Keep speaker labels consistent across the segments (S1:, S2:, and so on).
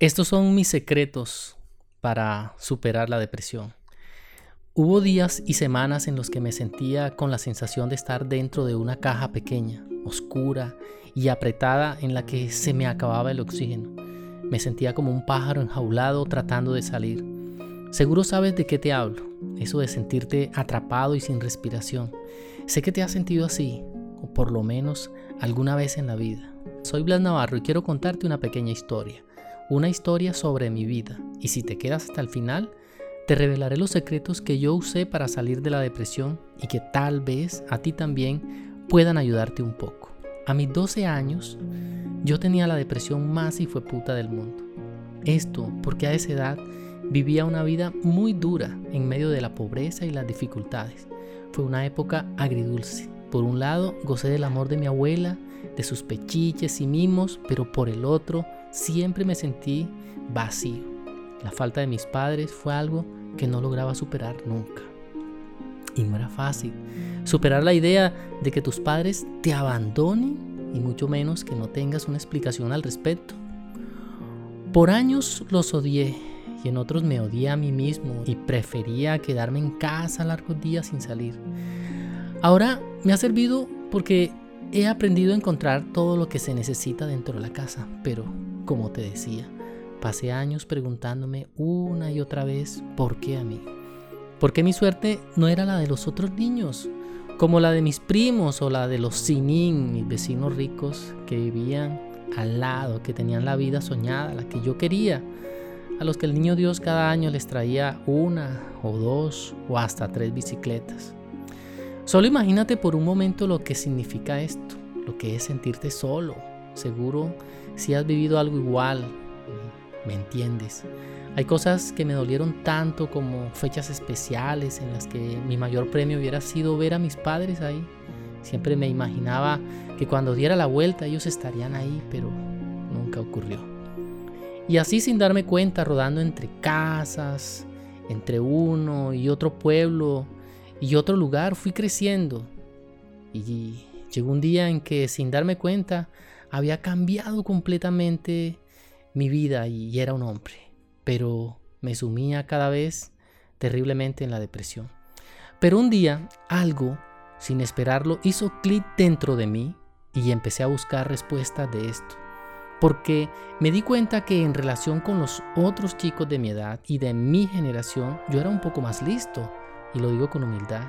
S1: Estos son mis secretos para superar la depresión. Hubo días y semanas en los que me sentía con la sensación de estar dentro de una caja pequeña, oscura y apretada en la que se me acababa el oxígeno. Me sentía como un pájaro enjaulado tratando de salir. Seguro sabes de qué te hablo, eso de sentirte atrapado y sin respiración. Sé que te has sentido así, o por lo menos alguna vez en la vida. Soy Blas Navarro y quiero contarte una pequeña historia una historia sobre mi vida y si te quedas hasta el final, te revelaré los secretos que yo usé para salir de la depresión y que tal vez a ti también puedan ayudarte un poco. A mis 12 años, yo tenía la depresión más y fue puta del mundo. Esto porque a esa edad vivía una vida muy dura en medio de la pobreza y las dificultades. Fue una época agridulce. Por un lado, gocé del amor de mi abuela, de sus pechiches y mimos, pero por el otro, siempre me sentí vacío. La falta de mis padres fue algo que no lograba superar nunca. Y no era fácil. Superar la idea de que tus padres te abandonen y mucho menos que no tengas una explicación al respecto. Por años los odié y en otros me odié a mí mismo y prefería quedarme en casa largos días sin salir. Ahora me ha servido porque he aprendido a encontrar todo lo que se necesita dentro de la casa, pero como te decía, pasé años preguntándome una y otra vez por qué a mí. ¿Por qué mi suerte no era la de los otros niños? Como la de mis primos o la de los Sinin, mis vecinos ricos que vivían al lado, que tenían la vida soñada, la que yo quería, a los que el niño Dios cada año les traía una o dos o hasta tres bicicletas. Solo imagínate por un momento lo que significa esto, lo que es sentirte solo, seguro si has vivido algo igual, me entiendes. Hay cosas que me dolieron tanto como fechas especiales en las que mi mayor premio hubiera sido ver a mis padres ahí. Siempre me imaginaba que cuando diera la vuelta ellos estarían ahí, pero nunca ocurrió. Y así sin darme cuenta, rodando entre casas, entre uno y otro pueblo y otro lugar, fui creciendo. Y llegó un día en que sin darme cuenta había cambiado completamente mi vida y era un hombre, pero me sumía cada vez terriblemente en la depresión. Pero un día algo, sin esperarlo, hizo clic dentro de mí y empecé a buscar respuestas de esto. Porque me di cuenta que en relación con los otros chicos de mi edad y de mi generación, yo era un poco más listo, y lo digo con humildad.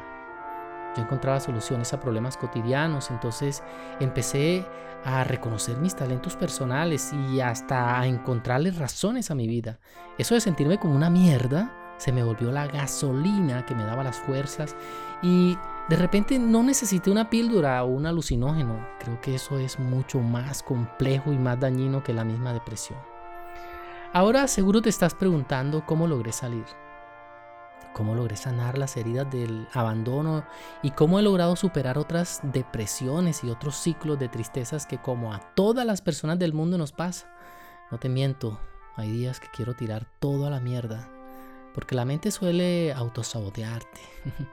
S1: Yo encontraba soluciones a problemas cotidianos, entonces empecé a reconocer mis talentos personales y hasta a encontrarle razones a mi vida. Eso de sentirme como una mierda se me volvió la gasolina que me daba las fuerzas y de repente no necesité una píldora o un alucinógeno. Creo que eso es mucho más complejo y más dañino que la misma depresión. Ahora seguro te estás preguntando cómo logré salir cómo logré sanar las heridas del abandono y cómo he logrado superar otras depresiones y otros ciclos de tristezas que como a todas las personas del mundo nos pasa. No te miento, hay días que quiero tirar todo a la mierda, porque la mente suele autosabotearte.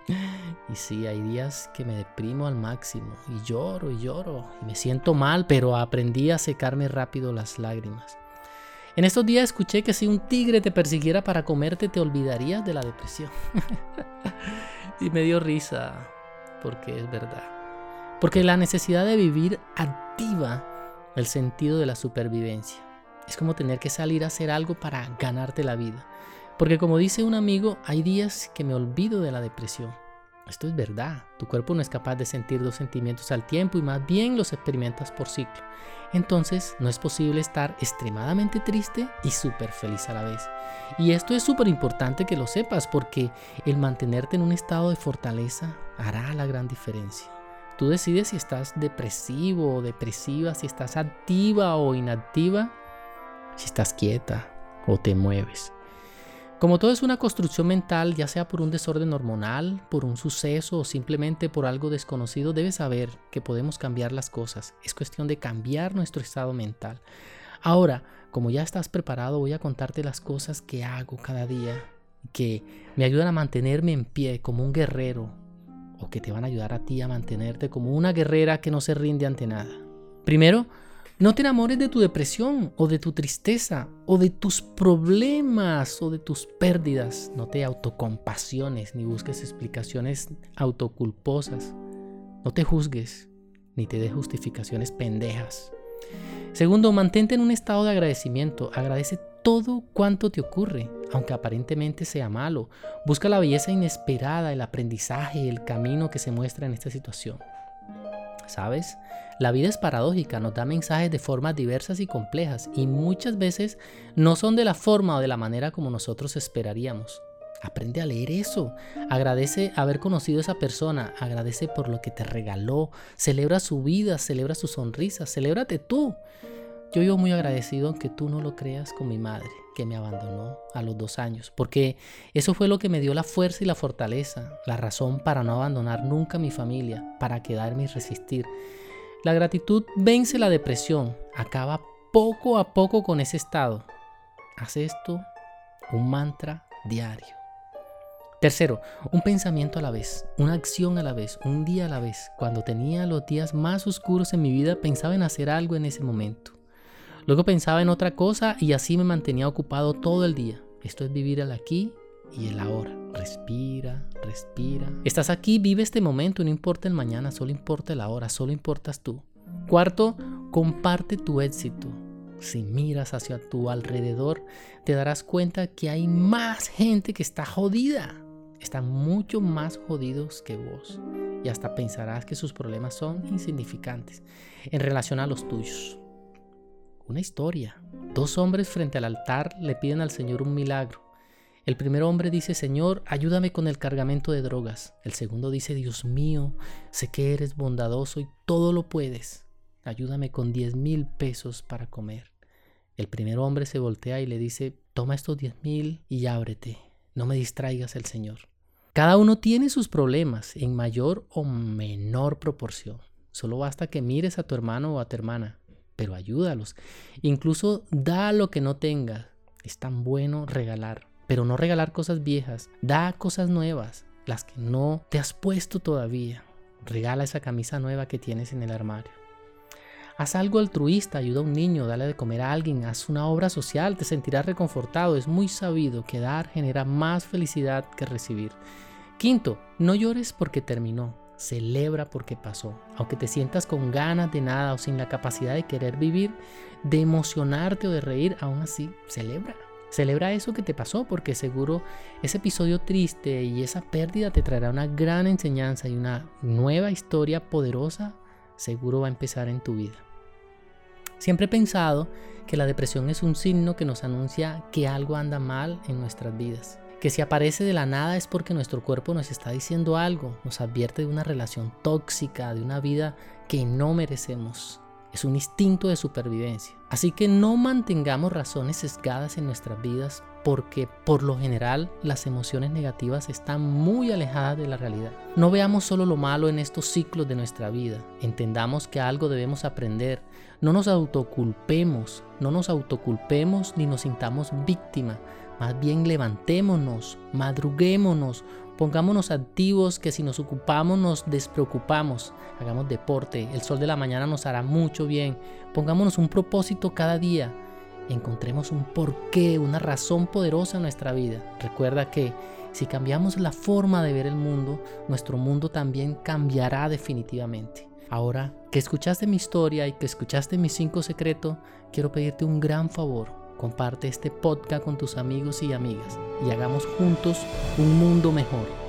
S1: y sí, hay días que me deprimo al máximo y lloro y lloro y me siento mal, pero aprendí a secarme rápido las lágrimas. En estos días escuché que si un tigre te persiguiera para comerte te olvidarías de la depresión. y me dio risa, porque es verdad. Porque la necesidad de vivir activa el sentido de la supervivencia. Es como tener que salir a hacer algo para ganarte la vida. Porque como dice un amigo, hay días que me olvido de la depresión. Esto es verdad. Tu cuerpo no es capaz de sentir dos sentimientos al tiempo y más bien los experimentas por ciclo. Entonces no es posible estar extremadamente triste y súper feliz a la vez. Y esto es súper importante que lo sepas porque el mantenerte en un estado de fortaleza hará la gran diferencia. Tú decides si estás depresivo o depresiva, si estás activa o inactiva, si estás quieta o te mueves. Como todo es una construcción mental, ya sea por un desorden hormonal, por un suceso o simplemente por algo desconocido, debes saber que podemos cambiar las cosas. Es cuestión de cambiar nuestro estado mental. Ahora, como ya estás preparado, voy a contarte las cosas que hago cada día, que me ayudan a mantenerme en pie como un guerrero, o que te van a ayudar a ti a mantenerte como una guerrera que no se rinde ante nada. Primero, No te enamores de tu depresión o de tu tristeza o de tus problemas o de tus pérdidas. No te autocompasiones ni busques explicaciones autoculposas. No te juzgues ni te des justificaciones pendejas. Segundo, mantente en un estado de agradecimiento. Agradece todo cuanto te ocurre, aunque aparentemente sea malo. Busca la belleza inesperada, el aprendizaje, el camino que se muestra en esta situación. ¿Sabes? La vida es paradójica, nos da mensajes de formas diversas y complejas y muchas veces no son de la forma o de la manera como nosotros esperaríamos. Aprende a leer eso. Agradece haber conocido a esa persona. Agradece por lo que te regaló. Celebra su vida, celebra su sonrisa. Celébrate tú. Yo vivo muy agradecido, aunque tú no lo creas, con mi madre, que me abandonó a los dos años, porque eso fue lo que me dio la fuerza y la fortaleza, la razón para no abandonar nunca a mi familia, para quedarme y resistir. La gratitud vence la depresión, acaba poco a poco con ese estado. Haz esto un mantra diario. Tercero, un pensamiento a la vez, una acción a la vez, un día a la vez. Cuando tenía los días más oscuros en mi vida, pensaba en hacer algo en ese momento. Luego pensaba en otra cosa y así me mantenía ocupado todo el día. Esto es vivir el aquí y el ahora. Respira, respira. Estás aquí, vive este momento, no importa el mañana, solo importa el ahora, solo importas tú. Cuarto, comparte tu éxito. Si miras hacia tu alrededor, te darás cuenta que hay más gente que está jodida están mucho más jodidos que vos y hasta pensarás que sus problemas son insignificantes en relación a los tuyos. Una historia. Dos hombres frente al altar le piden al Señor un milagro. El primer hombre dice, Señor, ayúdame con el cargamento de drogas. El segundo dice, Dios mío, sé que eres bondadoso y todo lo puedes. Ayúdame con diez mil pesos para comer. El primer hombre se voltea y le dice, toma estos diez mil y ábrete. No me distraigas el Señor. Cada uno tiene sus problemas en mayor o menor proporción. Solo basta que mires a tu hermano o a tu hermana, pero ayúdalos. Incluso da lo que no tengas. Es tan bueno regalar, pero no regalar cosas viejas. Da cosas nuevas, las que no te has puesto todavía. Regala esa camisa nueva que tienes en el armario. Haz algo altruista, ayuda a un niño, dale de comer a alguien, haz una obra social, te sentirás reconfortado. Es muy sabido que dar genera más felicidad que recibir. Quinto, no llores porque terminó, celebra porque pasó. Aunque te sientas con ganas de nada o sin la capacidad de querer vivir, de emocionarte o de reír, aún así, celebra. Celebra eso que te pasó porque seguro ese episodio triste y esa pérdida te traerá una gran enseñanza y una nueva historia poderosa seguro va a empezar en tu vida. Siempre he pensado que la depresión es un signo que nos anuncia que algo anda mal en nuestras vidas. Que si aparece de la nada es porque nuestro cuerpo nos está diciendo algo, nos advierte de una relación tóxica, de una vida que no merecemos. Es un instinto de supervivencia. Así que no mantengamos razones sesgadas en nuestras vidas porque por lo general las emociones negativas están muy alejadas de la realidad. No veamos solo lo malo en estos ciclos de nuestra vida. Entendamos que algo debemos aprender. No nos autoculpemos, no nos autoculpemos ni nos sintamos víctima. Más bien levantémonos, madruguémonos, pongámonos activos que si nos ocupamos nos despreocupamos. Hagamos deporte, el sol de la mañana nos hará mucho bien. Pongámonos un propósito cada día encontremos un porqué, una razón poderosa en nuestra vida. Recuerda que si cambiamos la forma de ver el mundo, nuestro mundo también cambiará definitivamente. Ahora que escuchaste mi historia y que escuchaste mis cinco secretos, quiero pedirte un gran favor. Comparte este podcast con tus amigos y amigas y hagamos juntos un mundo mejor.